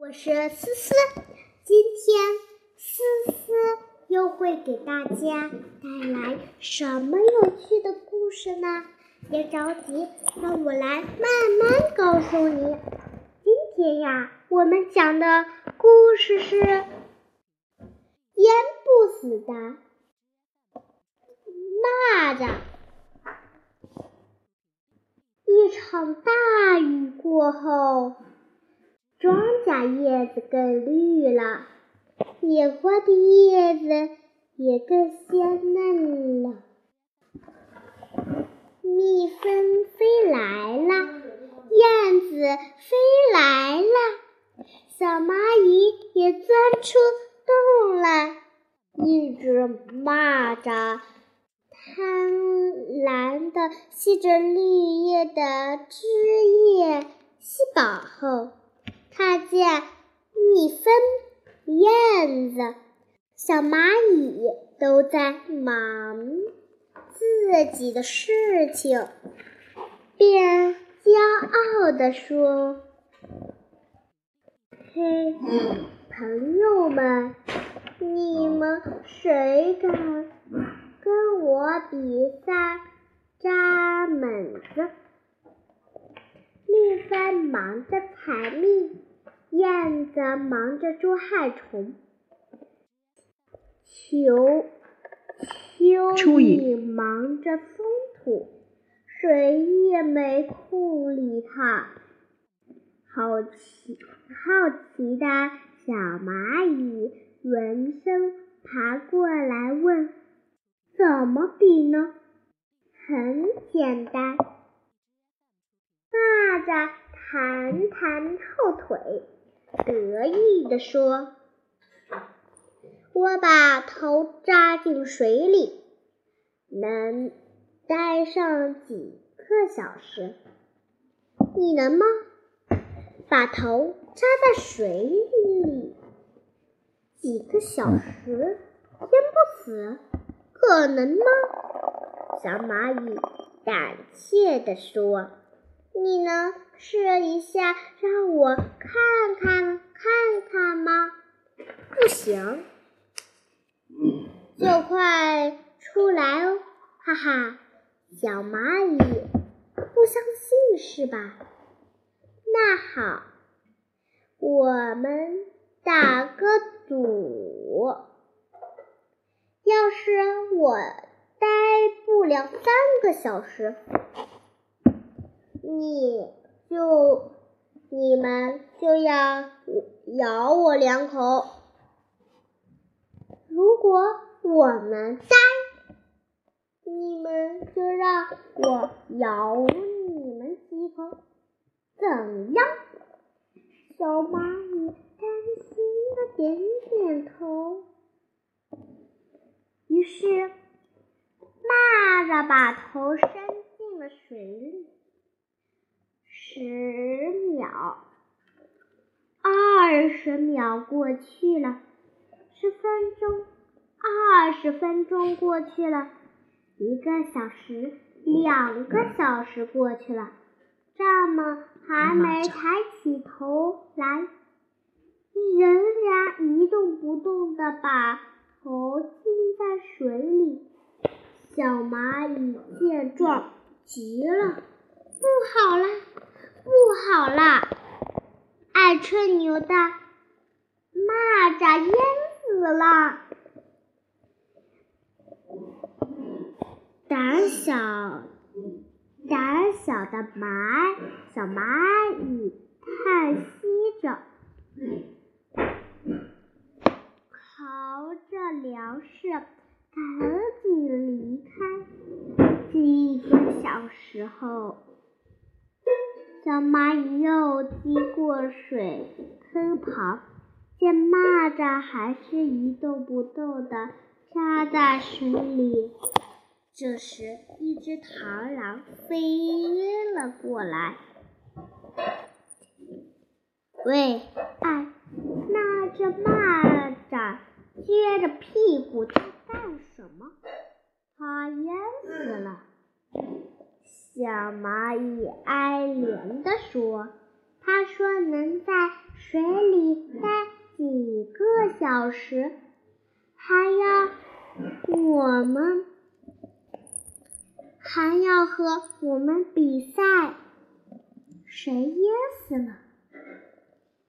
我是思思，今天思思又会给大家带来什么有趣的故事呢？别着急，让我来慢慢告诉你。今天呀，我们讲的故事是淹不死的蚂蚱。一场大雨过后。庄稼叶子更绿了，野花的叶子也更鲜嫩了。蜜蜂飞来了，燕子飞来了，小蚂蚁也钻出洞来。一只蚂蚱贪婪地吸着绿叶的汁液，吸饱后。看见蜜蜂、燕子、小蚂蚁都在忙自己的事情，便骄傲地说：“嘿，朋友们，你们谁敢跟我比赛扎猛子？”蜜蜂忙着采蜜。燕子忙着捉害虫，蚯蚯蚓忙着松土，谁也没空理它。好奇好奇的小蚂蚁闻声爬过来问：“怎么比呢？”很简单，蚂蚱弹弹后腿。得意地说：“我把头扎进水里，能待上几个小时。你能吗？把头扎在水里几个小时，淹不死，可能吗？”小蚂蚁胆怯地说。你能试一下让我看看看看吗？不行，就快出来哦！哈哈，小蚂蚁不相信是吧？那好，我们打个赌，要是我待不了三个小时。你就你们就要咬我两口，如果我能待，你们就让我咬你们几口，怎样？小蚂蚁担心的点点头。于是，蚂蚱把头伸进了水里。十秒，二十秒过去了，十分钟，二十分钟过去了，一个小时，两个小时过去了，蚱蜢还没抬起头来，仍然一动不动的把头浸在水里。小蚂蚁见状，急了：“不好了！”不好啦！爱吹牛的蚂蚱淹死了。胆小胆小的蚂小蚂蚁叹息着，扛着粮食赶紧离开。几个小时后。小蚂蚁又经过水坑旁，见蚂蚱还是一动不动地扎在水里。这时，一只螳螂飞了过来。喂，哎，那只蚂蚱撅着屁股在干什么？它淹死了。小蚂蚁哀怜地说：“他说能在水里待几个小时，还要我们还要和我们比赛，谁淹死了？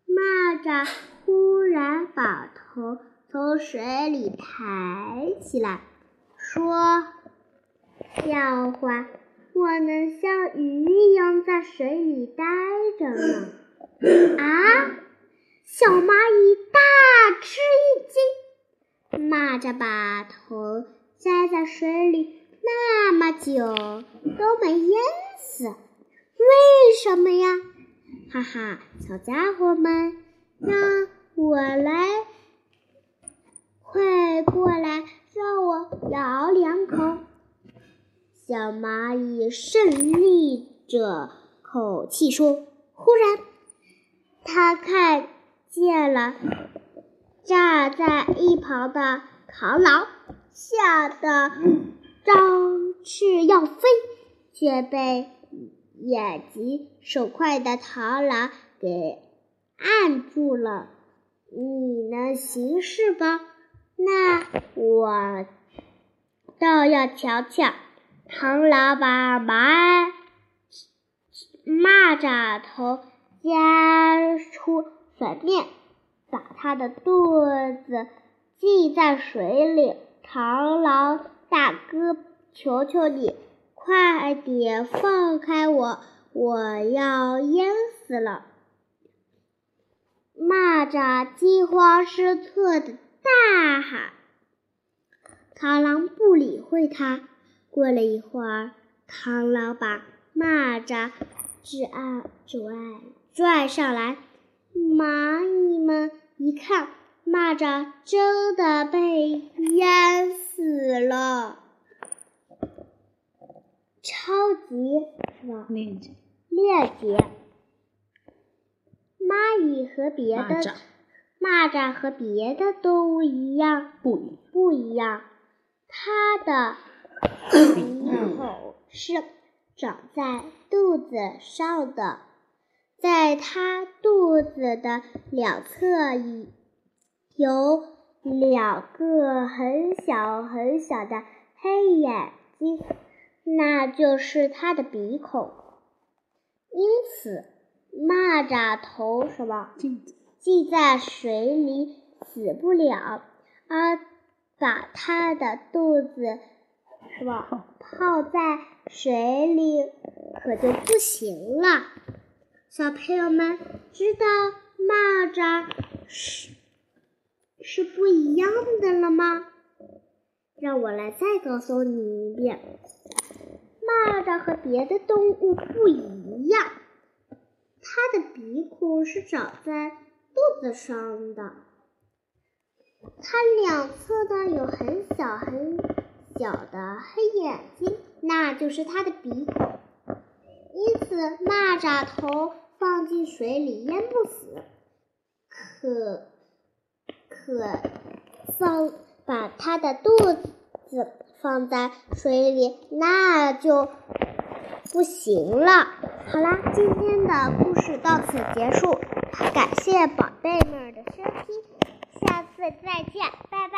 蚂蚱忽然把头从水里抬起来，说：“笑话，我能像鱼一样在水里待着吗？”啊！小蚂蚁大吃一惊。蚂蚱把头栽在水里那么久都没淹死，为什么呀？哈哈，小家伙们，让我来，快过来，让我咬两口。小蚂蚁胜利着口气说。忽然，他看见了站在一旁的螳螂，吓得张翅要飞，却被。眼疾手快的螳螂给按住了。你能行事吧？那我倒要瞧瞧。螳螂把蚂蚂蚱头夹出水面，把它的肚子系在水里。螳螂大哥，求求你！快点放开我！我要淹死了！蚂蚱惊慌失措的大喊。螳螂不理会他。过了一会儿，唐老把蚂蚱至岸拽拽上来。蚂蚁们一看，蚂蚱真的被淹死了。超级是吧？链接，链接。蚂蚁和别的蚂蚱和别的动物一样，不不一样。它的鼻孔是长在肚子上的，在它肚子的两侧有两个很小很小的黑眼睛。那就是它的鼻孔，因此蚂蚱头什么系在水里死不了，而把它的肚子是吧 泡在水里可就不行了。小朋友们知道蚂蚱是是不一样的了吗？让我来再告诉你一遍。蚂蚱和别的动物不一样，它的鼻孔是长在肚子上的，它两侧呢有很小很小的黑眼睛，那就是它的鼻孔。因此，蚂蚱头放进水里淹不死，可可放把它的肚子。放在水里那就不行了。好啦，今天的故事到此结束，感谢宝贝们的收听，下次再见，拜拜。